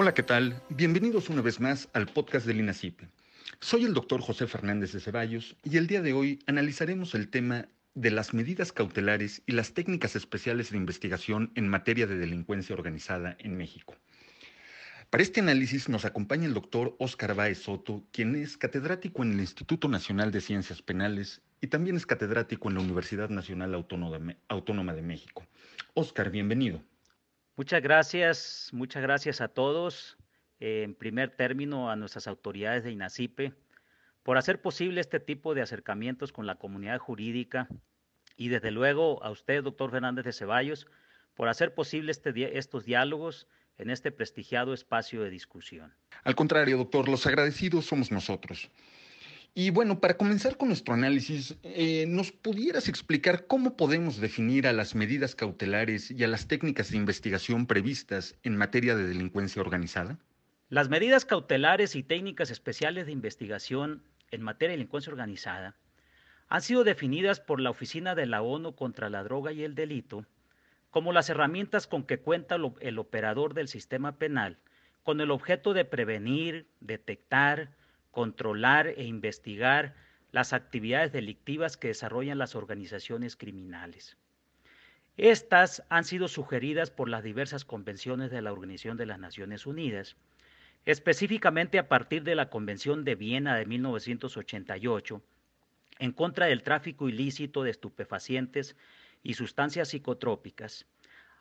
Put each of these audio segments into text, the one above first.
Hola, ¿qué tal? Bienvenidos una vez más al podcast del INACIPE. Soy el doctor José Fernández de Ceballos y el día de hoy analizaremos el tema de las medidas cautelares y las técnicas especiales de investigación en materia de delincuencia organizada en México. Para este análisis nos acompaña el doctor Óscar Báez Soto, quien es catedrático en el Instituto Nacional de Ciencias Penales y también es catedrático en la Universidad Nacional Autónoma de México. Óscar, bienvenido. Muchas gracias, muchas gracias a todos. En primer término, a nuestras autoridades de INACIPE por hacer posible este tipo de acercamientos con la comunidad jurídica y desde luego a usted, doctor Fernández de Ceballos, por hacer posible este, estos diálogos en este prestigiado espacio de discusión. Al contrario, doctor, los agradecidos somos nosotros. Y bueno, para comenzar con nuestro análisis, eh, ¿nos pudieras explicar cómo podemos definir a las medidas cautelares y a las técnicas de investigación previstas en materia de delincuencia organizada? Las medidas cautelares y técnicas especiales de investigación en materia de delincuencia organizada han sido definidas por la Oficina de la ONU contra la Droga y el Delito como las herramientas con que cuenta el operador del sistema penal con el objeto de prevenir, detectar, controlar e investigar las actividades delictivas que desarrollan las organizaciones criminales. Estas han sido sugeridas por las diversas convenciones de la Organización de las Naciones Unidas, específicamente a partir de la Convención de Viena de 1988 en contra del tráfico ilícito de estupefacientes y sustancias psicotrópicas,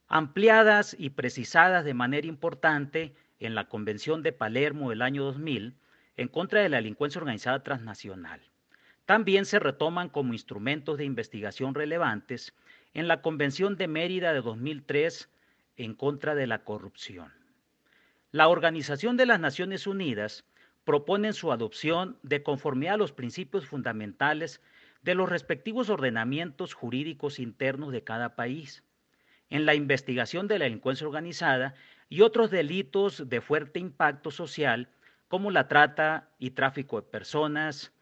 ampliadas y precisadas de manera importante en la Convención de Palermo del año 2000 en contra de la delincuencia organizada transnacional. También se retoman como instrumentos de investigación relevantes en la Convención de Mérida de 2003 en contra de la corrupción. La Organización de las Naciones Unidas propone su adopción de conformidad a los principios fundamentales de los respectivos ordenamientos jurídicos internos de cada país, en la investigación de la delincuencia organizada y otros delitos de fuerte impacto social como la trata y tráfico de personas,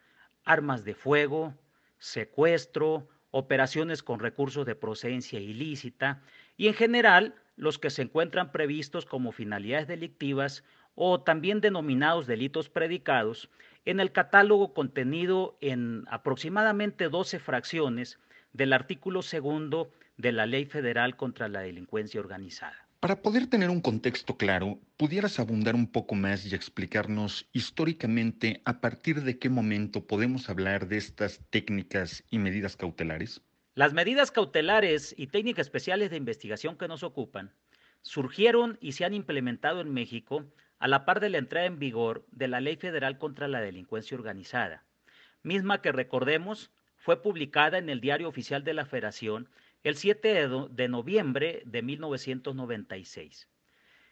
armas de fuego, secuestro, operaciones con recursos de procedencia ilícita y en general los que se encuentran previstos como finalidades delictivas o también denominados delitos predicados en el catálogo contenido en aproximadamente 12 fracciones del artículo segundo de la Ley Federal contra la Delincuencia Organizada. Para poder tener un contexto claro, ¿pudieras abundar un poco más y explicarnos históricamente a partir de qué momento podemos hablar de estas técnicas y medidas cautelares? Las medidas cautelares y técnicas especiales de investigación que nos ocupan surgieron y se han implementado en México a la par de la entrada en vigor de la Ley Federal contra la Delincuencia Organizada, misma que recordemos fue publicada en el Diario Oficial de la Federación el 7 de, noviembre de 1996.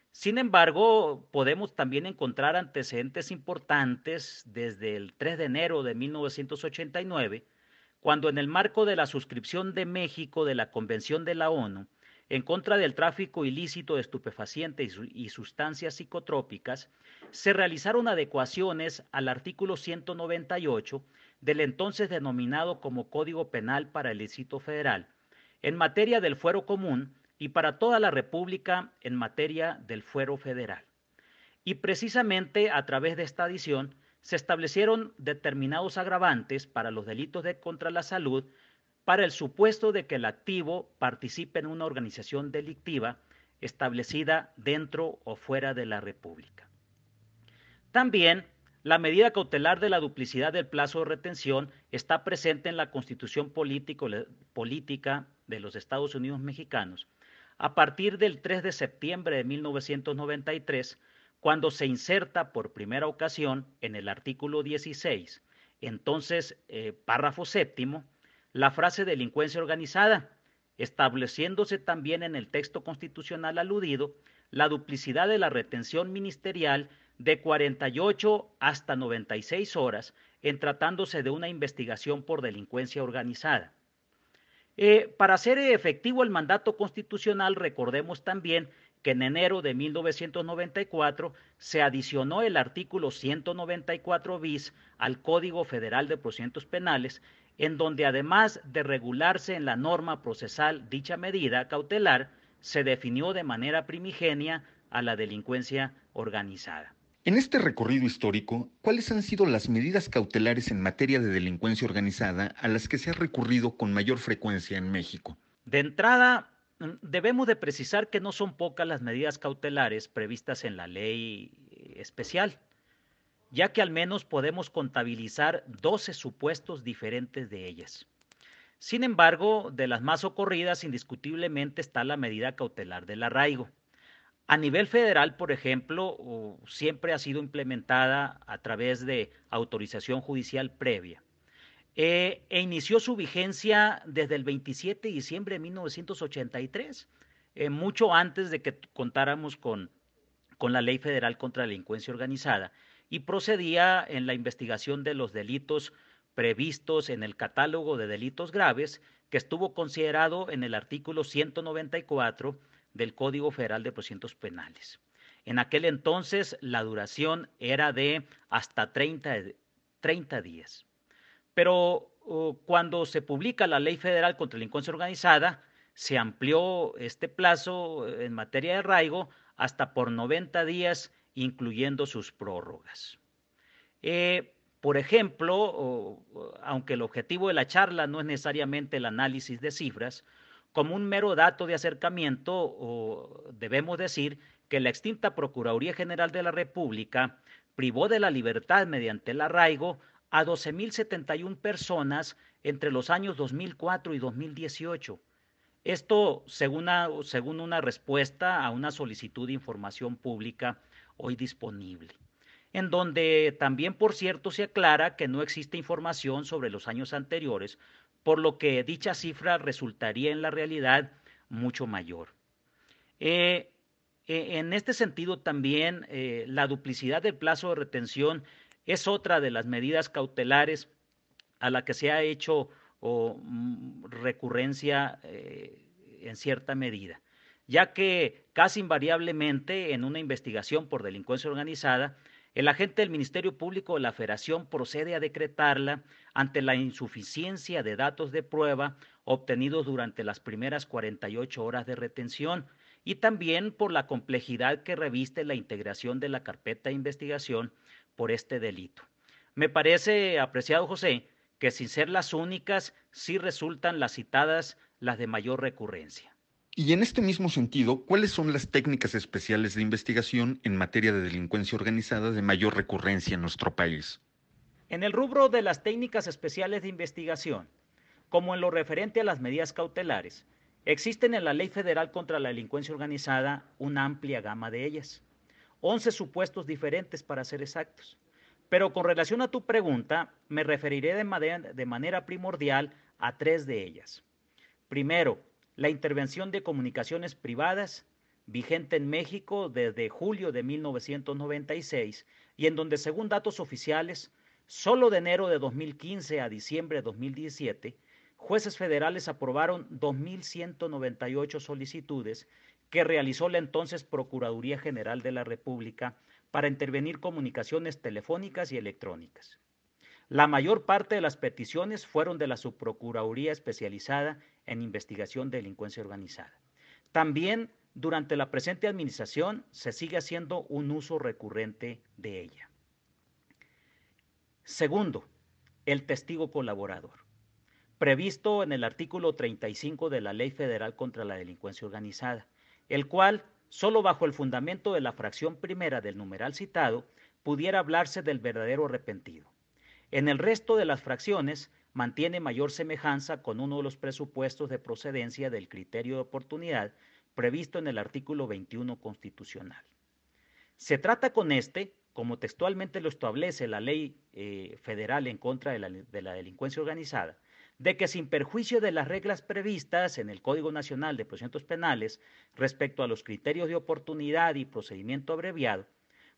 Sin embargo, podemos también encontrar antecedentes importantes desde el 3 de enero de 1989, cuando en el marco de la suscripción de México de la Convención de la ONU en contra del tráfico ilícito de estupefacientes y sustancias psicotrópicas, se realizaron adecuaciones al artículo 198 del entonces denominado como Código Penal para el Distrito Federal, en materia del fuero común y para toda la República en materia del fuero federal. Y precisamente a través de esta adición se establecieron determinados agravantes para los delitos de contra la salud para el supuesto de que el activo participe en una organización delictiva establecida dentro o fuera de la República. También la medida cautelar de la duplicidad del plazo de retención está presente en la Constitución política de los Estados Unidos mexicanos. A partir del 3 de septiembre de 1993, cuando se inserta por primera ocasión en el artículo 16, entonces eh, párrafo séptimo, la frase delincuencia organizada, estableciéndose también en el texto constitucional aludido la duplicidad de la retención ministerial de 48 hasta 96 horas en tratándose de una investigación por delincuencia organizada. Eh, para hacer efectivo el mandato constitucional, recordemos también que en enero de 1994 se adicionó el artículo 194 bis al Código Federal de Procedimientos Penales, en donde además de regularse en la norma procesal dicha medida cautelar, se definió de manera primigenia a la delincuencia organizada. En este recorrido histórico, ¿cuáles han sido las medidas cautelares en materia de delincuencia organizada a las que se ha recurrido con mayor frecuencia en México? De entrada, mm, debemos de precisar que no son pocas las medidas cautelares previstas en la ley eh, especial, ya que al menos podemos contabilizar 12 supuestos diferentes de ellas. Sin embargo, de las más ocurridas, indiscutiblemente está la medida cautelar del arraigo a nivel federal, por ejemplo, siempre ha sido implementada a través de autorización judicial previa. Eh, e inició su vigencia desde el 27 de diciembre de 1983, eh, mucho antes de que contáramos con, con la Ley Federal contra la Delincuencia Organizada, y procedía en la investigación de los delitos previstos en el catálogo de delitos graves, que estuvo considerado en el artículo 194 del Código Federal de Procedimientos Penales. En aquel entonces la duración era de hasta 30, 30 días. Pero uh, cuando se publica la Ley Federal contra la Delincuencia Organizada, se amplió este plazo en materia de arraigo hasta por 90 días, incluyendo sus prórrogas. Eh, por ejemplo, aunque el objetivo de la charla no es necesariamente el análisis de cifras, como un mero dato de acercamiento, o debemos decir que la extinta Procuraduría General de la República privó de la libertad mediante el arraigo a 12.071 personas entre los años 2004 y 2018. Esto según una, según una respuesta a una solicitud de información pública hoy disponible, en donde también, por cierto, se aclara que no existe información sobre los años anteriores, por lo que dicha cifra resultaría en la realidad mucho mayor. Eh, eh, en este sentido también eh, la duplicidad del plazo de retención es otra de las medidas cautelares a la que se ha hecho mm, recurrencia en cierta medida, ya que casi invariablemente en una investigación por delincuencia organizada el agente del Ministerio Público de la Federación procede a decretarla ante la insuficiencia de datos de prueba obtenidos durante las primeras 48 horas de retención y también por la complejidad que reviste la integración de la carpeta de investigación por este delito. Me parece, apreciado José, que sin ser las únicas, sí resultan las citadas las de mayor recurrencia. Y en este mismo sentido, ¿cuáles son las técnicas especiales de investigación en materia de delincuencia organizada de mayor recurrencia en nuestro país? En el rubro de las técnicas especiales de investigación, como en lo referente a las medidas cautelares, existen en la Ley Federal contra la Delincuencia Organizada una amplia gama de ellas, 11 supuestos diferentes para ser exactos. Pero con relación a tu pregunta, me referiré de manera, de manera primordial a tres de ellas. Primero, la intervención de comunicaciones privadas, vigente en México desde julio de 1996 y en donde, según datos oficiales, solo de enero de 2015 a diciembre de 2017, jueces federales aprobaron 2.198 solicitudes que realizó la entonces Procuraduría General de la República para intervenir comunicaciones telefónicas y electrónicas. La mayor parte de las peticiones fueron de la Subprocuraduría especializada en investigación de delincuencia organizada. También durante la presente administración se sigue haciendo un uso recurrente de ella. Segundo, el testigo colaborador, previsto en el artículo 35 de la Ley Federal contra la Delincuencia Organizada, el cual, solo bajo el fundamento de la fracción primera del numeral citado, pudiera hablarse del verdadero arrepentido. En el resto de las fracciones mantiene mayor semejanza con uno de los presupuestos de procedencia del criterio de oportunidad previsto en el artículo 21 constitucional. Se trata con este, como textualmente lo establece la ley eh, federal en contra de la, de la delincuencia organizada, de que sin perjuicio de las reglas previstas en el Código Nacional de Procedimientos Penales respecto a los criterios de oportunidad y procedimiento abreviado,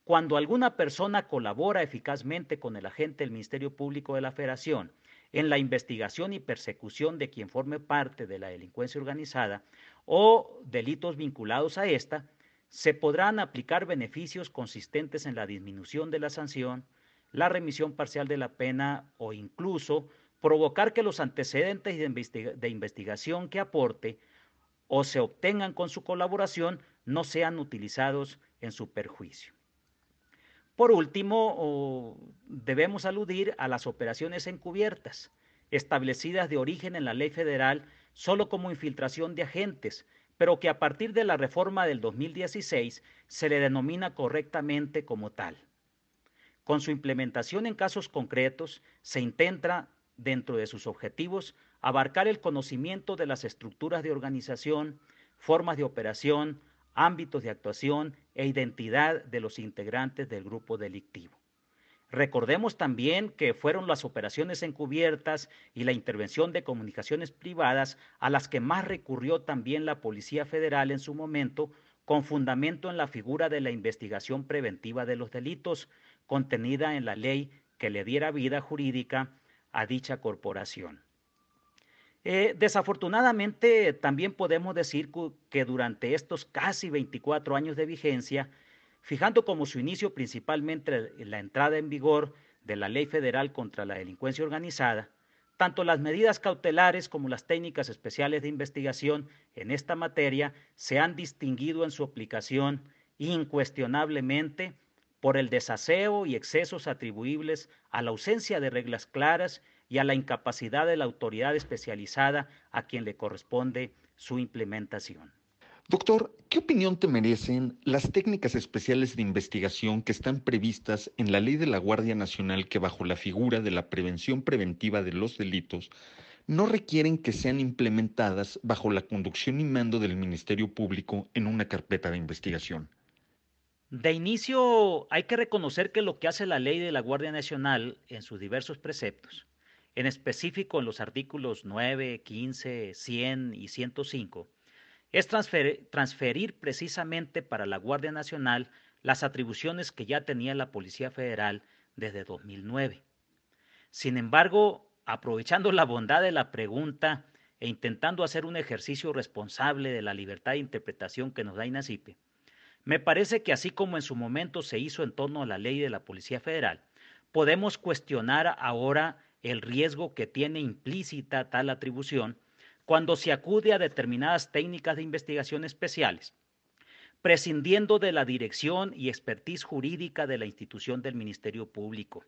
cuando alguna persona colabora eficazmente con el agente del Ministerio Público de la Federación en la investigación y persecución de quien forme parte de la delincuencia organizada o delitos vinculados a esta, se podrán aplicar beneficios consistentes en la disminución de la sanción, la remisión parcial de la pena o incluso provocar que los antecedentes de, investigación que aporte o se obtengan con su colaboración no sean utilizados en su perjuicio. Por último, debemos aludir a las operaciones encubiertas, establecidas de origen en la ley federal solo como infiltración de agentes, pero que a partir de la reforma del 2016 se le denomina correctamente como tal. Con su implementación en casos concretos, se intenta, dentro de sus objetivos, abarcar el conocimiento de las estructuras de organización, formas de operación, ámbitos de actuación e identidad de los integrantes del grupo delictivo. Recordemos también que fueron las operaciones encubiertas y la intervención de comunicaciones privadas a las que más recurrió también la Policía Federal en su momento, con fundamento en la figura de la investigación preventiva de los delitos, contenida en la ley que le diera vida jurídica a dicha corporación. Eh, desafortunadamente, también podemos decir que durante estos casi 24 años de vigencia, fijando como su inicio principalmente la entrada en vigor de la Ley Federal contra la Delincuencia Organizada, tanto las medidas cautelares como las técnicas especiales de investigación en esta materia se han distinguido en su aplicación incuestionablemente por el desaseo y excesos atribuibles a la ausencia de reglas claras y a la incapacidad de la autoridad especializada a quien le corresponde su implementación. Doctor, ¿qué opinión te merecen las técnicas especiales de investigación que están previstas en la ley de la Guardia Nacional que bajo la figura de la prevención preventiva de los delitos no requieren que sean implementadas bajo la conducción y mando del Ministerio Público en una carpeta de investigación? De inicio, hay que reconocer que lo que hace la ley de la Guardia Nacional en sus diversos preceptos, en específico en los artículos 9, 15, 100 y 105, es transferir, precisamente para la Guardia Nacional las atribuciones que ya tenía la Policía Federal desde 2009. Sin embargo, aprovechando la bondad de la pregunta e intentando hacer un ejercicio responsable de la libertad de interpretación que nos da INACIPE, me parece que así como en su momento se hizo en torno a la ley de la Policía Federal, podemos cuestionar ahora el riesgo que tiene implícita tal atribución cuando se acude a determinadas técnicas de investigación especiales, prescindiendo de la dirección y expertise jurídica de la institución del Ministerio Público,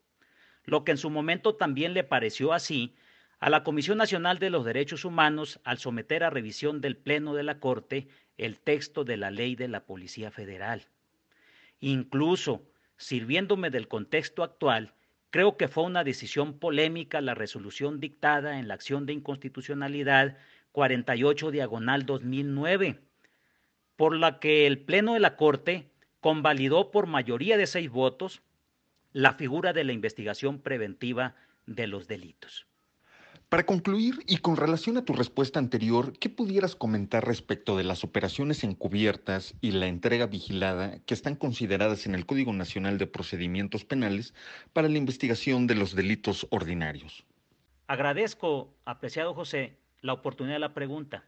lo que en su momento también le pareció así a la Comisión Nacional de los Derechos Humanos al someter a revisión del Pleno de la Corte el texto de la ley de la Policía Federal. Incluso, sirviéndome del contexto actual, Creo que fue una decisión polémica la resolución dictada en la acción de inconstitucionalidad 48 diagonal 2009, por la que el Pleno de la Corte convalidó por mayoría de seis votos la figura de la investigación preventiva de los delitos. Para concluir, y con relación a tu respuesta anterior, ¿qué pudieras comentar respecto de las operaciones encubiertas y la entrega vigilada que están consideradas en el Código Nacional de Procedimientos Penales para la investigación de los delitos ordinarios? Agradezco, apreciado José, la oportunidad de la pregunta,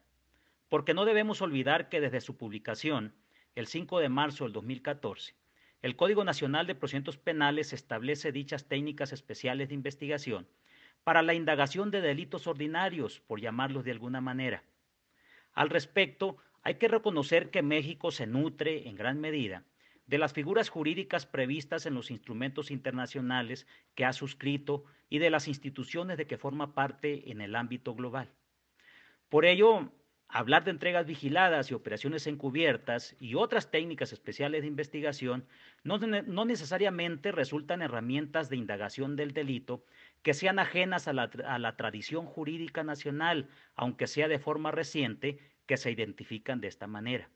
porque no debemos olvidar que desde su publicación, el 5 de marzo del 2014, el Código Nacional de Procedimientos Penales establece dichas técnicas especiales de investigación para la indagación de delitos ordinarios, por llamarlos de alguna manera. Al respecto, hay que reconocer que México se nutre, en gran medida, de las figuras jurídicas previstas en los instrumentos internacionales que ha suscrito y de las instituciones de que forma parte en el ámbito global. Por ello, hablar de entregas vigiladas y operaciones encubiertas y otras técnicas especiales de investigación no, necesariamente resultan herramientas de indagación del delito que sean ajenas a la, tradición jurídica nacional, aunque sea de forma reciente, que se identifican de esta manera.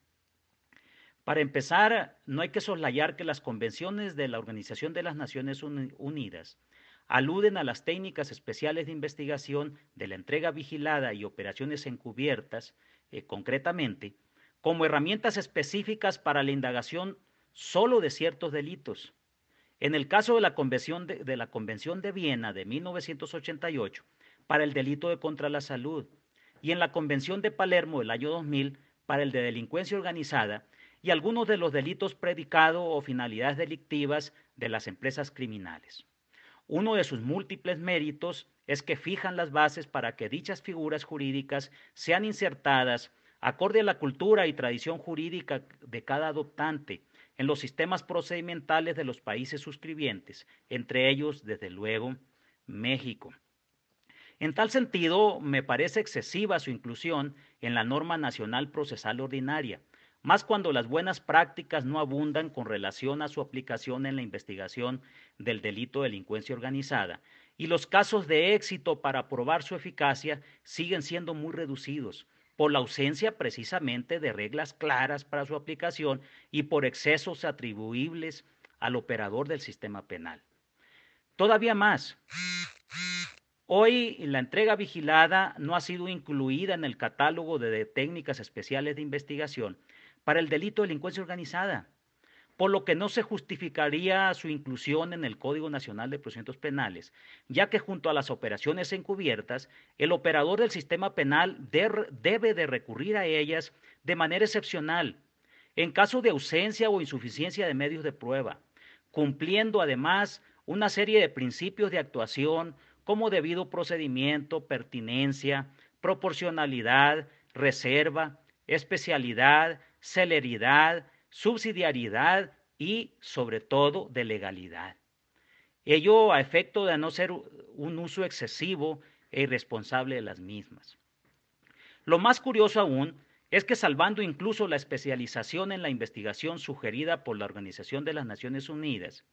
Para empezar, no hay que soslayar que las convenciones de la Organización de las Naciones Unidas aluden a las técnicas especiales de investigación de la entrega vigilada y operaciones encubiertas, eh, concretamente, como herramientas específicas para la indagación solo de ciertos delitos, en el caso de la Convención de, la Convención de Viena de 1988 para el delito de contra la salud y en la Convención de Palermo del año 2000 para el de delincuencia organizada y algunos de los delitos predicados o finalidades delictivas de las empresas criminales. Uno de sus múltiples méritos es que fijan las bases para que dichas figuras jurídicas sean insertadas acorde a la cultura y tradición jurídica de cada adoptante en los sistemas procedimentales de los países suscribientes, entre ellos, desde luego, México. En tal sentido, me parece excesiva su inclusión en la norma nacional procesal ordinaria, más cuando las buenas prácticas no abundan con relación a su aplicación en la investigación del delito de delincuencia organizada, y los casos de éxito para probar su eficacia siguen siendo muy reducidos, por la ausencia precisamente de reglas claras para su aplicación y por excesos atribuibles al operador del sistema penal. Todavía más, Hoy la entrega vigilada no ha sido incluida en el catálogo de técnicas especiales de investigación para el delito de delincuencia organizada, por lo que no se justificaría su inclusión en el Código Nacional de Procedimientos Penales, ya que junto a las operaciones encubiertas, el operador del sistema penal debe de recurrir a ellas de manera excepcional, en caso de ausencia o insuficiencia de medios de prueba, cumpliendo además una serie de principios de actuación como debido procedimiento, pertinencia, proporcionalidad, reserva, especialidad, celeridad, subsidiariedad y, sobre todo, de legalidad. Ello a efecto de no ser un uso excesivo e irresponsable de las mismas. Lo más curioso aún es que salvando incluso la especialización en la investigación sugerida por la Organización de las Naciones Unidas,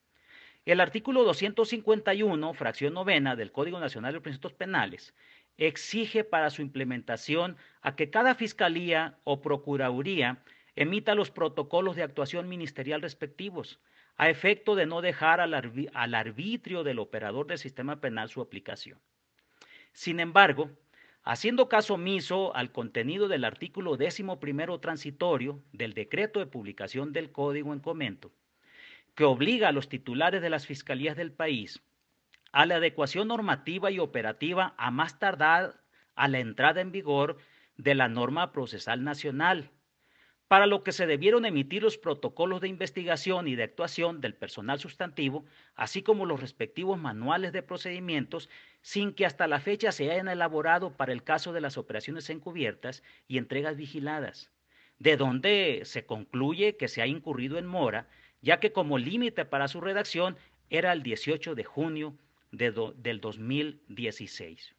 el artículo 251, fracción novena del Código Nacional de Procedimientos Penales, exige para su implementación a que cada fiscalía o procuraduría emita los protocolos de actuación ministerial respectivos, a efecto de no dejar al, arbitrio del operador del sistema penal su aplicación. Sin embargo, haciendo caso omiso al contenido del artículo décimo primero transitorio del decreto de publicación del Código en comento, que obliga a los titulares de las fiscalías del país a la adecuación normativa y operativa a más tardar a la entrada en vigor de la norma procesal nacional, para lo que se debieron emitir los protocolos de investigación y de actuación del personal sustantivo, así como los respectivos manuales de procedimientos, sin que hasta la fecha se hayan elaborado para el caso de las operaciones encubiertas y entregas vigiladas, de donde se concluye que se ha incurrido en mora ya que como límite para su redacción era el 18 de junio del 2016.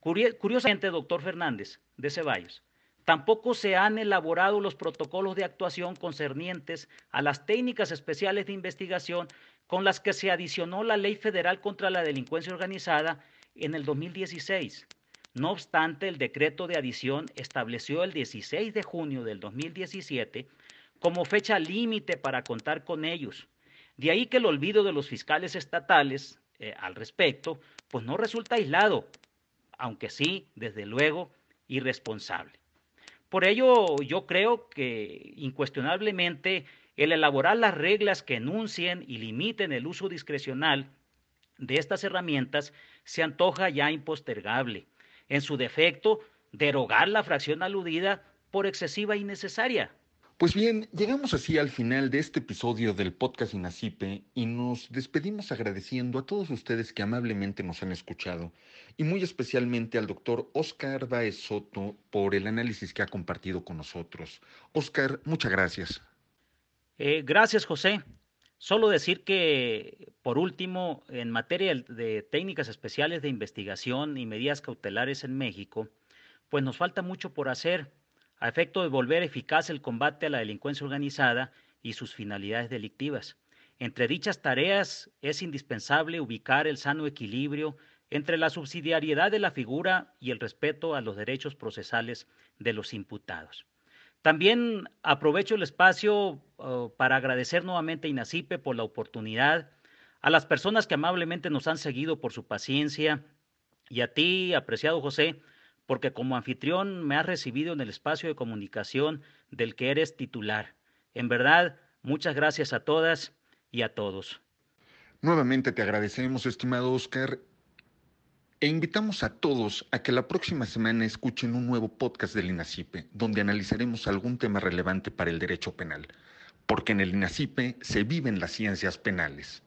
Curiosamente, doctor Fernández de Ceballos, tampoco se han elaborado los protocolos de actuación concernientes a las técnicas especiales de investigación con las que se adicionó la Ley Federal contra la Delincuencia Organizada en el 2016. No obstante, el decreto de adición estableció el 16 de junio del 2017 como fecha límite para contar con ellos. De ahí que el olvido de los fiscales estatales eh, al respecto, pues no resulta aislado, aunque sí, desde luego, irresponsable. Por ello, yo creo que incuestionablemente el elaborar las reglas que enuncien y limiten el uso discrecional de estas herramientas se antoja ya impostergable. En su defecto, derogar la fracción aludida por excesiva y innecesaria, pues bien, llegamos así al final de este episodio del podcast Inacipe y nos despedimos agradeciendo a todos ustedes que amablemente nos han escuchado y muy especialmente al doctor Oscar Baez Soto por el análisis que ha compartido con nosotros. Oscar, muchas gracias. Eh, gracias, José. Solo decir que, por último, en materia de técnicas especiales de investigación y medidas cautelares en México, pues nos falta mucho por hacer a efecto de volver eficaz el combate a la delincuencia organizada y sus finalidades delictivas. Entre dichas tareas es indispensable ubicar el sano equilibrio entre la subsidiariedad de la figura y el respeto a los derechos procesales de los imputados. También aprovecho el espacio uh, para agradecer nuevamente a Inacipe por la oportunidad, a las personas que amablemente nos han seguido por su paciencia y a ti, apreciado José, porque como anfitrión me has recibido en el espacio de comunicación del que eres titular. En verdad, muchas gracias a todas y a todos. Nuevamente te agradecemos, estimado Oscar, e invitamos a todos a que la próxima semana escuchen un nuevo podcast del INACIPE, donde analizaremos algún tema relevante para el derecho penal, porque en el INACIPE se viven las ciencias penales.